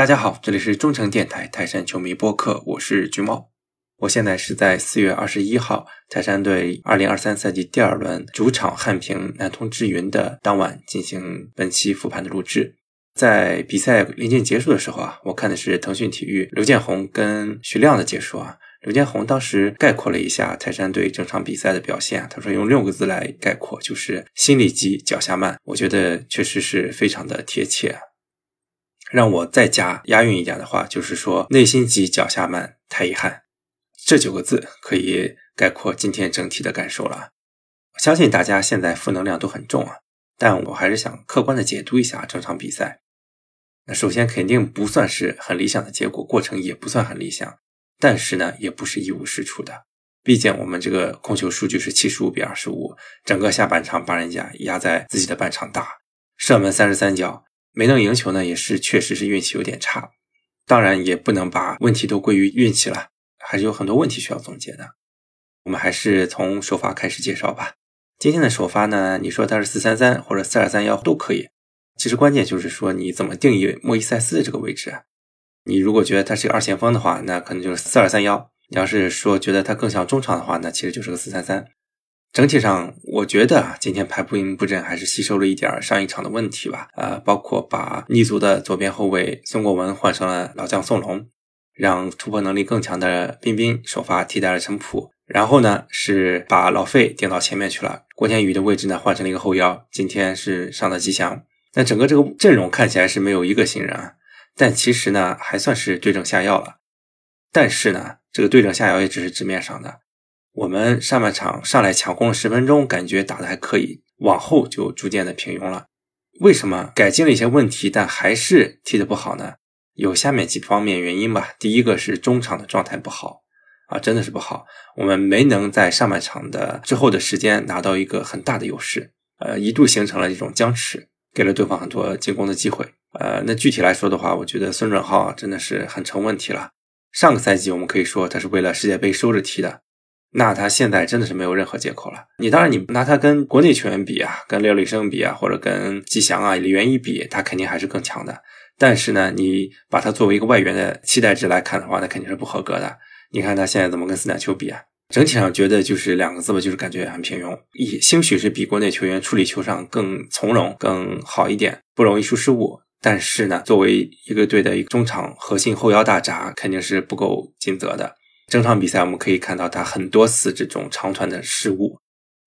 大家好，这里是中诚电台泰山球迷播客，我是橘猫。我现在是在四月二十一号，泰山队二零二三赛季第二轮主场汉平南通智云的当晚进行本期复盘的录制。在比赛临近结束的时候啊，我看的是腾讯体育刘建宏跟徐亮的解说啊。刘建宏当时概括了一下泰山队整场比赛的表现，他说用六个字来概括，就是心里急，脚下慢。我觉得确实是非常的贴切。让我再加押韵一点的话，就是说内心急，脚下慢，太遗憾。这九个字可以概括今天整体的感受了。相信大家现在负能量都很重啊，但我还是想客观的解读一下这场比赛。那首先肯定不算是很理想的结果，过程也不算很理想，但是呢，也不是一无是处的。毕竟我们这个控球数据是七十五比二十五，整个下半场把人家压在自己的半场打，射门三十三脚，没能赢球呢，也是确实是运气有点差。当然也不能把问题都归于运气了。还是有很多问题需要总结的。我们还是从首发开始介绍吧。今天的首发呢，你说它是四三三或者四二三幺都可以。其实关键就是说你怎么定义莫伊塞斯的这个位置。你如果觉得他是个二前锋的话，那可能就是四二三幺；你要是说觉得他更像中场的话，那其实就是个四三三。整体上，我觉得啊今天排布营布阵还是吸收了一点上一场的问题吧。呃，包括把逆足的左边后卫孙国文换成了老将宋龙。让突破能力更强的彬彬首发替代了陈普，然后呢是把老费顶到前面去了，郭天宇的位置呢换成了一个后腰。今天是上的吉祥，那整个这个阵容看起来是没有一个新人，啊，但其实呢还算是对症下药了。但是呢，这个对症下药也只是纸面上的。我们上半场上来抢攻了十分钟，感觉打的还可以，往后就逐渐的平庸了。为什么改进了一些问题，但还是踢得不好呢？有下面几方面原因吧。第一个是中场的状态不好啊，真的是不好。我们没能在上半场的之后的时间拿到一个很大的优势，呃，一度形成了一种僵持，给了对方很多进攻的机会。呃，那具体来说的话，我觉得孙准浩真的是很成问题了。上个赛季我们可以说他是为了世界杯收着踢的，那他现在真的是没有任何借口了。你当然你拿他跟国内球员比啊，跟廖立生比啊，或者跟吉祥啊、李元一比，他肯定还是更强的。但是呢，你把它作为一个外援的期待值来看的话，那肯定是不合格的。你看他现在怎么跟斯坦丘比啊？整体上觉得就是两个字吧，就是感觉很平庸。一兴许是比国内球员处理球上更从容、更好一点，不容易出失误。但是呢，作为一个队的一个中场核心后腰大闸，肯定是不够尽责的。整场比赛我们可以看到他很多次这种长传的失误，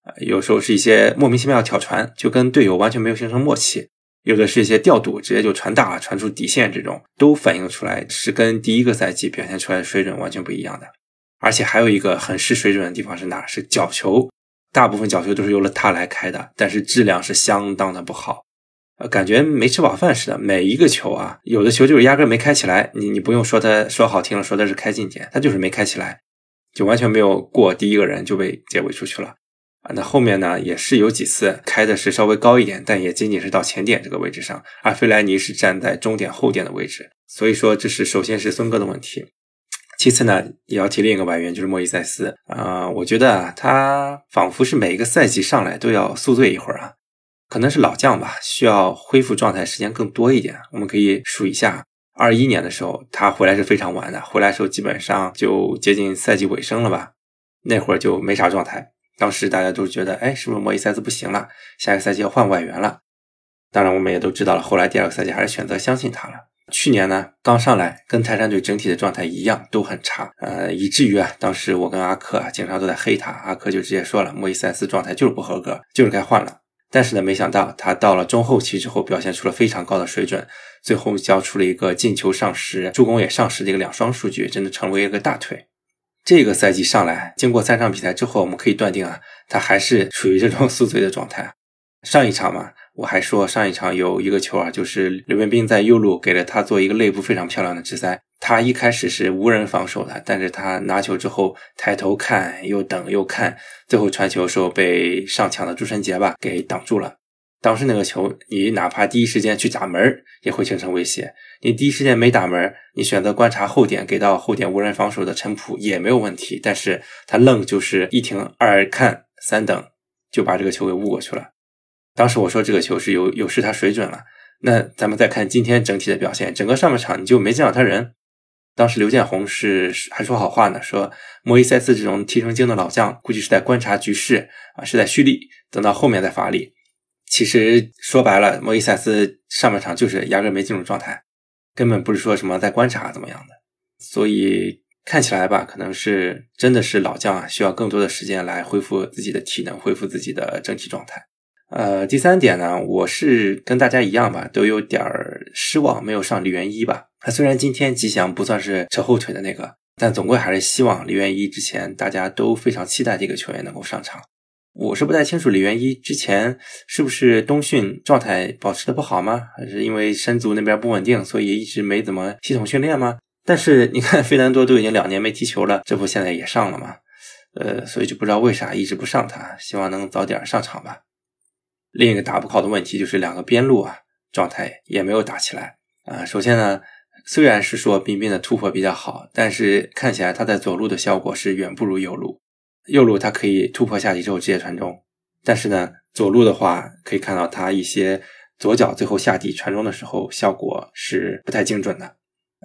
啊，有时候是一些莫名其妙的挑传，就跟队友完全没有形成默契。有的是一些调度，直接就传大了，传出底线，这种都反映出来是跟第一个赛季表现出来的水准完全不一样的。而且还有一个很失水准的地方是哪？是角球，大部分角球都是由了他来开的，但是质量是相当的不好，呃感觉没吃饱饭似的。每一个球啊，有的球就是压根没开起来，你你不用说他说好听了，说他是开近点，他就是没开起来，就完全没有过第一个人就被解围出去了。啊，那后面呢也是有几次开的是稍微高一点，但也仅仅是到前点这个位置上，而费莱尼是站在中点后点的位置，所以说这是首先是孙哥的问题，其次呢也要提另一个外援就是莫伊塞斯啊，我觉得他仿佛是每一个赛季上来都要宿醉一会儿啊，可能是老将吧，需要恢复状态时间更多一点。我们可以数一下，二一年的时候他回来是非常晚的，回来时候基本上就接近赛季尾声了吧，那会儿就没啥状态。当时大家都觉得，哎，是不是莫伊塞斯不行了？下个赛季要换外援了。当然，我们也都知道了，后来第二个赛季还是选择相信他了。去年呢，刚上来跟泰山队整体的状态一样，都很差，呃，以至于啊，当时我跟阿克啊，经常都在黑他。阿克就直接说了，莫伊塞斯状态就是不合格，就是该换了。但是呢，没想到他到了中后期之后，表现出了非常高的水准，最后交出了一个进球上十、助攻也上十的一个两双数据，真的成为一个大腿。这个赛季上来，经过三场比赛之后，我们可以断定啊，他还是处于这种 宿醉的状态。上一场嘛，我还说上一场有一个球啊，就是刘彬彬在右路给了他做一个内部非常漂亮的直塞，他一开始是无人防守的，但是他拿球之后抬头看，又等又看，最后传球时候被上抢的朱晨杰吧给挡住了。当时那个球，你哪怕第一时间去打门也会形成威胁。你第一时间没打门你选择观察后点，给到后点无人防守的陈普也没有问题。但是他愣就是一停二看三等，就把这个球给误过去了。当时我说这个球是有有失他水准了。那咱们再看今天整体的表现，整个上半场你就没见到他人。当时刘建宏是还说好话呢，说莫伊塞斯这种踢成精的老将，估计是在观察局势啊，是在蓄力，等到后面再发力。其实说白了，莫伊塞斯上半场就是压根没进入状态，根本不是说什么在观察怎么样的。所以看起来吧，可能是真的是老将啊，需要更多的时间来恢复自己的体能，恢复自己的整体状态。呃，第三点呢，我是跟大家一样吧，都有点儿失望，没有上李元一吧。他虽然今天吉祥不算是扯后腿的那个，但总归还是希望李元一之前大家都非常期待这个球员能够上场。我是不太清楚李元一之前是不是冬训状态保持的不好吗？还是因为身足那边不稳定，所以一直没怎么系统训练吗？但是你看费南多都已经两年没踢球了，这不现在也上了吗？呃，所以就不知道为啥一直不上他，希望能早点上场吧。另一个打不好的问题就是两个边路啊状态也没有打起来啊。首先呢。虽然是说彬彬的突破比较好，但是看起来他在左路的效果是远不如右路。右路他可以突破下底之后直接传中，但是呢，左路的话可以看到他一些左脚最后下底传中的时候效果是不太精准的。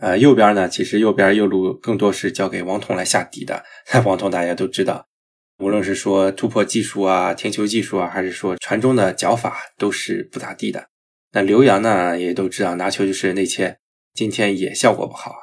呃，右边呢，其实右边右路更多是交给王彤来下底的。王彤大家都知道，无论是说突破技术啊、停球技术啊，还是说传中的脚法都是不咋地的。那刘洋呢，也都知道拿球就是内切。今天也效果不好啊，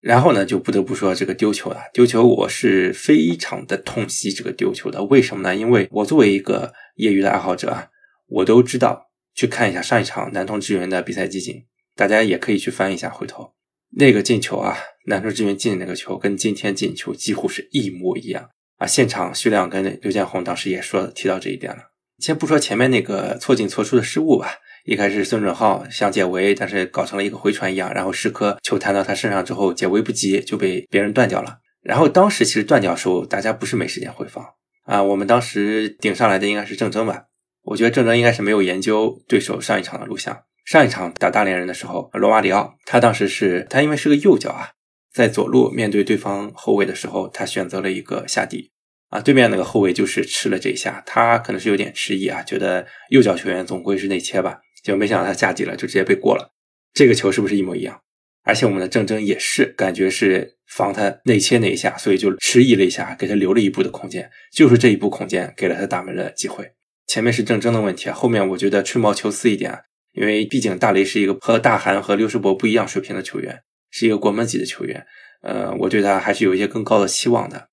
然后呢，就不得不说这个丢球了。丢球我是非常的痛惜这个丢球的，为什么呢？因为我作为一个业余的爱好者啊，我都知道去看一下上一场南通支援的比赛集锦，大家也可以去翻一下。回头那个进球啊，南通支援进那个球跟今天进球几乎是一模一样啊。现场徐亮跟刘建宏当时也说提到这一点了。先不说前面那个错进错出的失误吧。一开始孙准浩想解围，但是搞成了一个回传一样，然后石科球弹到他身上之后解围不及，就被别人断掉了。然后当时其实断掉时候，大家不是没时间回放啊。我们当时顶上来的应该是郑铮吧？我觉得郑铮应该是没有研究对手上一场的录像。上一场打大连人的时候，罗马里奥他当时是他因为是个右脚啊，在左路面对对方后卫的时候，他选择了一个下底啊。对面那个后卫就是吃了这一下，他可能是有点迟疑啊，觉得右脚球员总归是内切吧。就没想到他下底了，就直接被过了。这个球是不是一模一样？而且我们的郑铮也是感觉是防他内切那一下，所以就迟疑了一下，给他留了一步的空间。就是这一步空间给了他打门的机会。前面是郑铮的问题啊，后面我觉得吹毛求疵一点，因为毕竟大雷是一个和大韩和刘世博不一样水平的球员，是一个国门级的球员。呃，我对他还是有一些更高的期望的。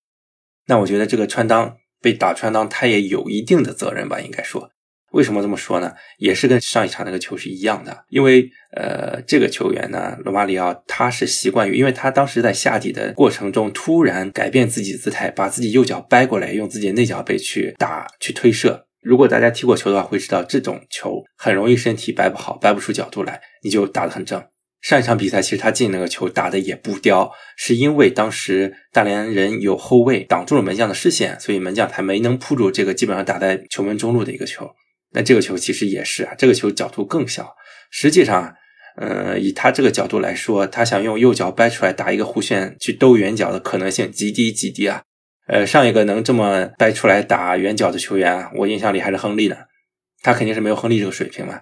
那我觉得这个穿裆被打穿裆，他也有一定的责任吧，应该说。为什么这么说呢？也是跟上一场那个球是一样的，因为呃，这个球员呢，罗马里奥他是习惯于，因为他当时在下底的过程中突然改变自己姿态，把自己右脚掰过来，用自己的内脚背去打去推射。如果大家踢过球的话，会知道这种球很容易身体掰不好，掰不出角度来，你就打得很正。上一场比赛其实他进那个球打的也不刁，是因为当时大连人有后卫挡住了门将的视线，所以门将才没能扑住这个基本上打在球门中路的一个球。那这个球其实也是啊，这个球角度更小。实际上，呃，以他这个角度来说，他想用右脚掰出来打一个弧线去兜圆角的可能性极低极低啊。呃，上一个能这么掰出来打圆角的球员，我印象里还是亨利呢。他肯定是没有亨利这个水平嘛。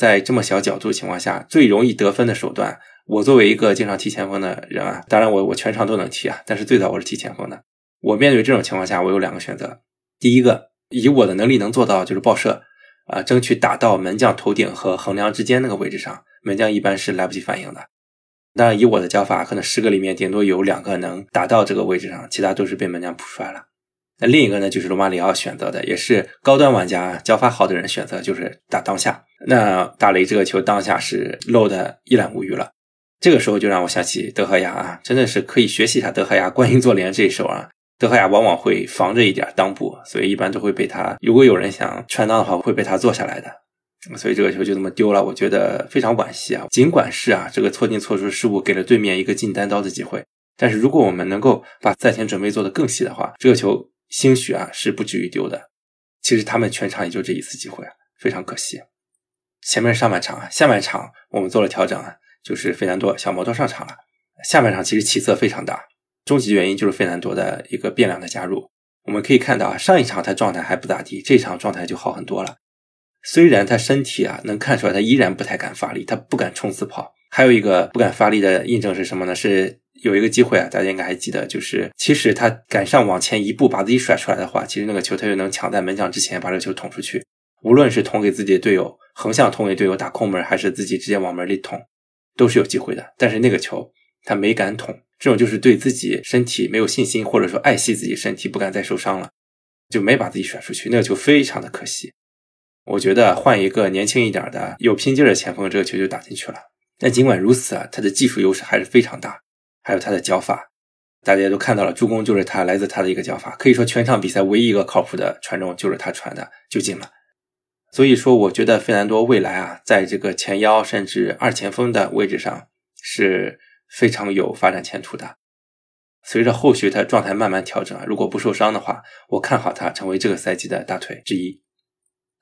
在这么小角度情况下，最容易得分的手段，我作为一个经常踢前锋的人啊，当然我我全场都能踢啊，但是最早我是踢前锋的。我面对这种情况下，我有两个选择。第一个，以我的能力能做到就是爆射。啊，争取打到门将头顶和横梁之间那个位置上，门将一般是来不及反应的。当然，以我的脚法，可能十个里面顶多有两个能打到这个位置上，其他都是被门将扑出来了。那另一个呢，就是罗马里奥选择的，也是高端玩家脚法好的人选择，就是打当下。那大雷这个球当下是漏的一览无余了。这个时候就让我想起德赫亚啊，真的是可以学习一下德赫亚观音坐莲这一手啊。德赫亚往往会防着一点裆部，所以一般都会被他。如果有人想穿裆的话，会被他做下来的。所以这个球就这么丢了，我觉得非常惋惜啊。尽管是啊，这个错进错出失误给了对面一个进单刀的机会，但是如果我们能够把赛前准备做得更细的话，这个球兴许啊是不至于丢的。其实他们全场也就这一次机会，非常可惜。前面上半场啊，下半场我们做了调整啊，就是费南多小摩托上场了。下半场其实起色非常大。终极原因就是费南多的一个变量的加入。我们可以看到啊，上一场他状态还不咋地，这场状态就好很多了。虽然他身体啊能看出来，他依然不太敢发力，他不敢冲刺跑。还有一个不敢发力的印证是什么呢？是有一个机会啊，大家应该还记得，就是其实他赶上往前一步把自己甩出来的话，其实那个球他就能抢在门将之前把这个球捅出去。无论是捅给自己的队友，横向捅给队友打空门，还是自己直接往门里捅，都是有机会的。但是那个球他没敢捅，这种就是对自己身体没有信心，或者说爱惜自己身体，不敢再受伤了，就没把自己甩出去。那个球非常的可惜。我觉得换一个年轻一点的、有拼劲的前锋，这个球就打进去了。但尽管如此啊，他的技术优势还是非常大，还有他的脚法，大家都看到了，助攻就是他来自他的一个脚法，可以说全场比赛唯一一个靠谱的传中就是他传的就进了。所以说，我觉得费南多未来啊，在这个前腰甚至二前锋的位置上是非常有发展前途的。随着后续他状态慢慢调整啊，如果不受伤的话，我看好他成为这个赛季的大腿之一。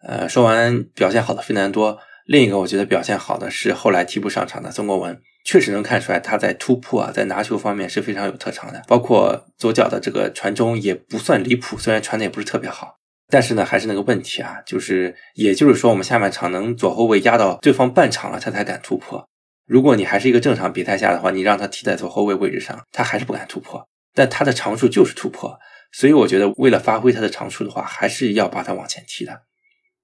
呃，说完表现好的费南多，另一个我觉得表现好的是后来替补上场的曾国文，确实能看出来他在突破啊，在拿球方面是非常有特长的，包括左脚的这个传中也不算离谱，虽然传的也不是特别好，但是呢还是那个问题啊，就是也就是说我们下半场能左后卫压到对方半场了，他才敢突破。如果你还是一个正常比赛下的话，你让他踢在左后卫位置上，他还是不敢突破。但他的长处就是突破，所以我觉得为了发挥他的长处的话，还是要把他往前踢的。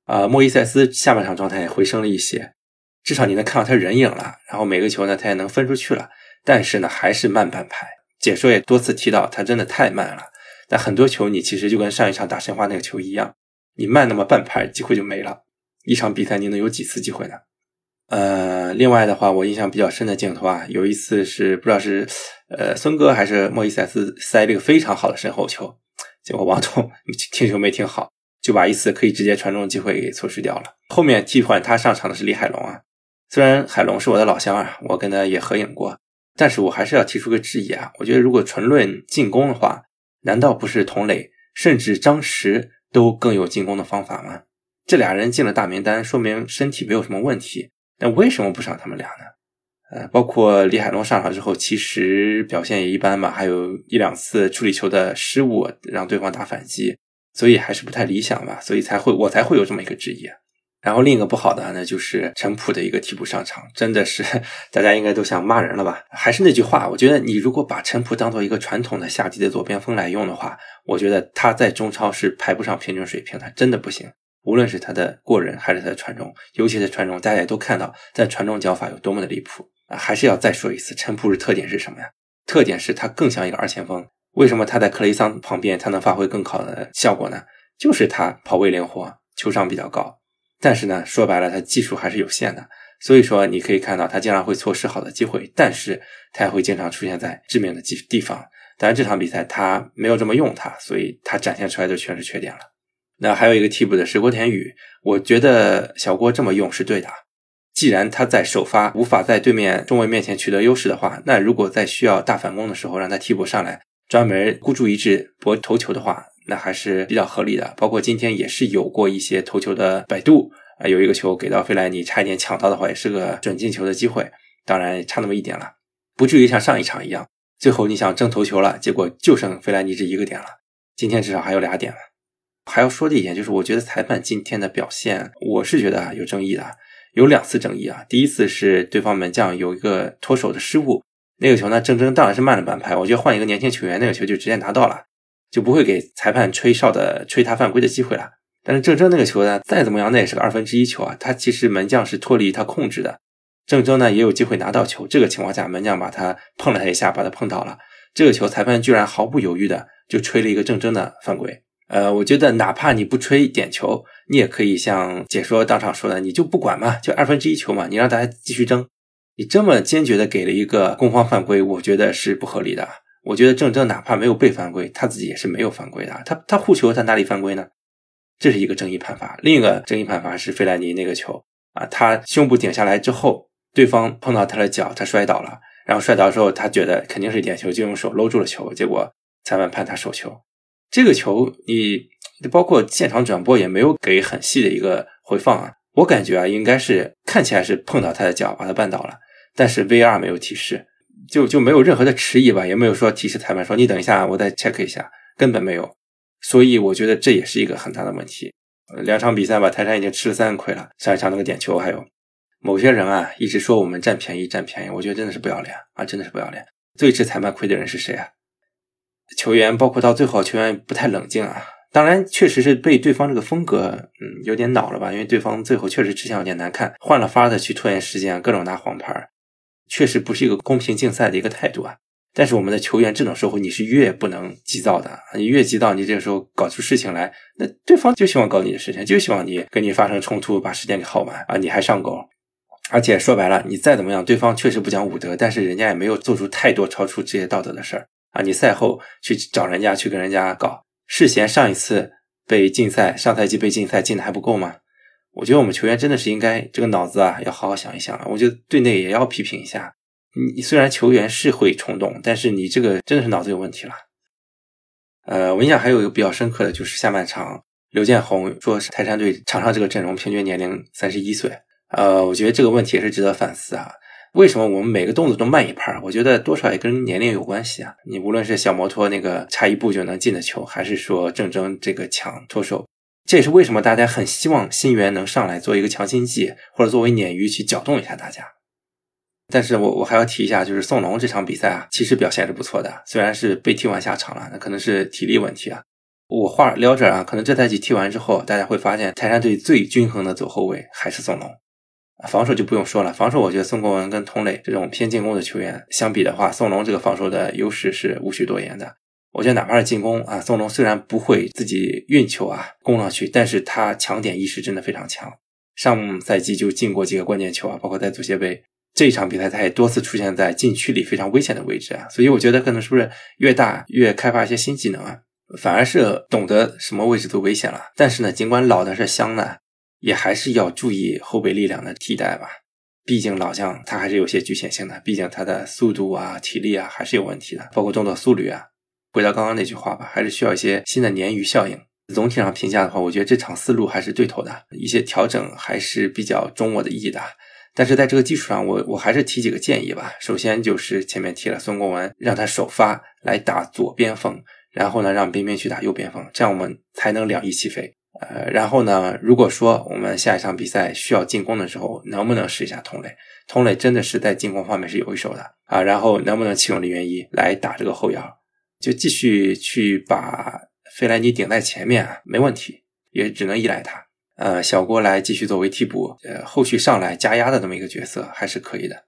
啊，莫伊塞斯下半场状态也回升了一些，至少你能看到他人影了。然后每个球呢，他也能分出去了。但是呢，还是慢半拍。解说也多次提到，他真的太慢了。但很多球你其实就跟上一场打申花那个球一样，你慢那么半拍，机会就没了。一场比赛你能有几次机会呢？呃，另外的话，我印象比较深的镜头啊，有一次是不知道是呃孙哥还是莫伊塞斯塞了一个非常好的身后球，结果王彤听球没听好。就把一次可以直接传中的机会给错失掉了。后面替换他上场的是李海龙啊，虽然海龙是我的老乡啊，我跟他也合影过，但是我还是要提出个质疑啊。我觉得如果纯论进攻的话，难道不是童磊甚至张弛都更有进攻的方法吗？这俩人进了大名单，说明身体没有什么问题。那为什么不上他们俩呢？呃，包括李海龙上场之后，其实表现也一般吧，还有一两次处理球的失误，让对方打反击。所以还是不太理想吧，所以才会我才会有这么一个质疑。然后另一个不好的呢，就是陈普的一个替补上场，真的是 大家应该都想骂人了吧？还是那句话，我觉得你如果把陈普当做一个传统的下级的左边锋来用的话，我觉得他在中超是排不上平均水平，他真的不行。无论是他的过人还是他的传中，尤其是传中，大家也都看到在传中脚法有多么的离谱啊！还是要再说一次，陈普的特点是什么呀？特点是他更像一个二前锋。为什么他在克雷桑旁边他能发挥更好的效果呢？就是他跑位灵活，球商比较高。但是呢，说白了，他技术还是有限的。所以说，你可以看到他经常会错失好的机会，但是他也会经常出现在致命的地地方。当然，这场比赛他没有这么用他，所以他展现出来的全是缺点了。那还有一个替补的是郭田雨，我觉得小郭这么用是对的。既然他在首发无法在对面中卫面前取得优势的话，那如果在需要大反攻的时候让他替补上来。专门孤注一掷博头球的话，那还是比较合理的。包括今天也是有过一些头球的百度啊，有一个球给到费莱尼，差一点抢到的话，也是个准进球的机会。当然差那么一点了，不至于像上一场一样，最后你想争头球了，结果就剩费莱尼这一个点了。今天至少还有俩点了。还要说的一点就是，我觉得裁判今天的表现，我是觉得有争议的，有两次争议啊。第一次是对方门将有一个脱手的失误。那个球呢，郑铮当然是慢了半拍。我觉得换一个年轻球员，那个球就直接拿到了，就不会给裁判吹哨的吹他犯规的机会了。但是郑铮那个球呢，再怎么样，那也是个二分之一球啊。他其实门将是脱离他控制的，郑铮呢也有机会拿到球。这个情况下，门将把他碰了他一下，把他碰倒了。这个球裁判居然毫不犹豫的就吹了一个郑铮的犯规。呃，我觉得哪怕你不吹点球，你也可以像解说当场说的，你就不管嘛，就二分之一球嘛，你让大家继续争。你这么坚决的给了一个攻方犯规，我觉得是不合理的。我觉得郑铮哪怕没有被犯规，他自己也是没有犯规的。他他护球，他哪里犯规呢？这是一个争议判罚。另一个争议判罚是费莱尼那个球啊，他胸部顶下来之后，对方碰到他的脚，他摔倒了，然后摔倒之后，他觉得肯定是点球，就用手搂住了球，结果裁判判他手球。这个球你包括现场转播也没有给很细的一个回放啊，我感觉啊，应该是看起来是碰到他的脚，把他绊倒了。但是 VR 没有提示，就就没有任何的迟疑吧，也没有说提示裁判说你等一下，我再 check 一下，根本没有。所以我觉得这也是一个很大的问题。两场比赛吧，泰山已经吃了三个亏了。上一场那个点球，还有某些人啊，一直说我们占便宜占便宜，我觉得真的是不要脸啊，真的是不要脸。最吃裁判亏的人是谁啊？球员，包括到最后球员不太冷静啊。当然，确实是被对方这个风格，嗯，有点恼了吧？因为对方最后确实吃相有点难看，换了法的去拖延时间，各种拿黄牌，确实不是一个公平竞赛的一个态度啊。但是我们的球员这种时候，你是越不能急躁的，你越急躁，你这个时候搞出事情来，那对方就希望搞你的事情，就希望你跟你发生冲突，把时间给耗完啊！你还上钩，而且说白了，你再怎么样，对方确实不讲武德，但是人家也没有做出太多超出职业道德的事儿啊！你赛后去找人家去跟人家搞，事先上一次被禁赛，上赛季被禁赛禁的还不够吗？我觉得我们球员真的是应该这个脑子啊，要好好想一想了。我觉得队内也要批评一下。你虽然球员是会冲动，但是你这个真的是脑子有问题了。呃，我印象还有一个比较深刻的就是下半场，刘建宏说泰山队场上这个阵容平均年龄三十一岁。呃，我觉得这个问题也是值得反思啊。为什么我们每个动作都慢一拍？我觉得多少也跟年龄有关系啊。你无论是小摩托那个差一步就能进的球，还是说郑铮这个抢脱手，这也是为什么大家很希望新援能上来做一个强心剂，或者作为鲶鱼去搅动一下大家。但是我我还要提一下，就是宋龙这场比赛啊，其实表现是不错的，虽然是被踢完下场了，那可能是体力问题啊。我话聊着啊，可能这赛季踢完之后，大家会发现泰山队最均衡的左后卫还是宋龙，防守就不用说了，防守我觉得宋国文跟佟磊这种偏进攻的球员相比的话，宋龙这个防守的优势是无需多言的。我觉得哪怕是进攻啊，宋龙虽然不会自己运球啊攻上去，但是他抢点意识真的非常强，上赛季就进过几个关键球啊，包括在足协杯。这一场比赛，他也多次出现在禁区里非常危险的位置啊，所以我觉得可能是不是越大越开发一些新技能啊，反而是懂得什么位置都危险了。但是呢，尽管老的是香呢，也还是要注意后备力量的替代吧。毕竟老将他还是有些局限性的，毕竟他的速度啊、体力啊还是有问题的，包括动作速率啊。回到刚刚那句话吧，还是需要一些新的鲶鱼效应。总体上评价的话，我觉得这场思路还是对头的，一些调整还是比较中我的意的。但是在这个基础上，我我还是提几个建议吧。首先就是前面提了孙国文，让他首发来打左边锋，然后呢让边边去打右边锋，这样我们才能两翼齐飞。呃，然后呢，如果说我们下一场比赛需要进攻的时候，能不能试一下佟磊？佟磊真的是在进攻方面是有一手的啊。然后能不能启用李元一来打这个后腰？就继续去把费莱尼顶在前面啊，没问题，也只能依赖他。呃，小郭来继续作为替补，呃，后续上来加压的这么一个角色还是可以的。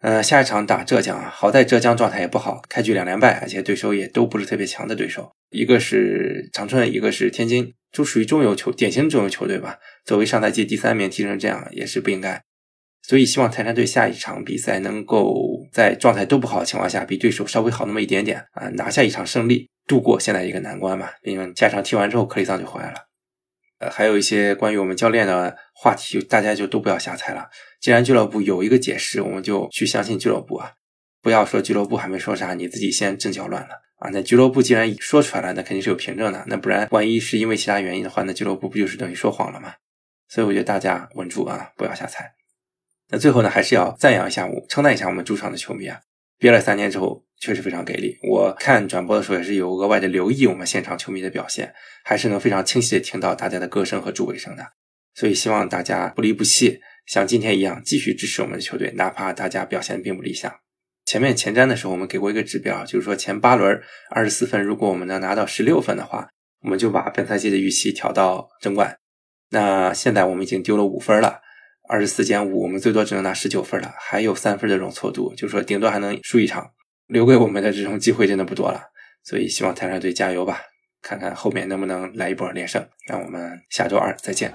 呃，下一场打浙江啊，好在浙江状态也不好，开局两连败，而且对手也都不是特别强的对手，一个是长春，一个是天津，都属于中游球，典型的中游球队吧。作为上赛季第三名踢成这样也是不应该，所以希望泰山队下一场比赛能够在状态都不好的情况下，比对手稍微好那么一点点啊，拿下一场胜利，度过现在一个难关吧。因为下场踢完之后，克里桑就回来了。呃，还有一些关于我们教练的话题，大家就都不要瞎猜了。既然俱乐部有一个解释，我们就去相信俱乐部啊，不要说俱乐部还没说啥，你自己先阵脚乱了啊。那俱乐部既然说出来了，那肯定是有凭证的。那不然，万一是因为其他原因的话，那俱乐部不就是等于说谎了吗？所以我觉得大家稳住啊，不要瞎猜。那最后呢，还是要赞扬一下我，称赞一下我们主场的球迷啊。憋了三年之后，确实非常给力。我看转播的时候也是有额外的留意我们现场球迷的表现，还是能非常清晰的听到大家的歌声和助威声的。所以希望大家不离不弃，像今天一样继续支持我们的球队，哪怕大家表现并不理想。前面前瞻的时候，我们给过一个指标，就是说前八轮二十四分，如果我们能拿到十六分的话，我们就把本赛季的预期调到争冠。那现在我们已经丢了五分了。二十四减五，我们最多只能拿十九分了，还有三分的容错度，就是说顶多还能输一场，留给我们的这种机会真的不多了。所以希望泰山队加油吧，看看后面能不能来一波连胜。让我们下周二再见。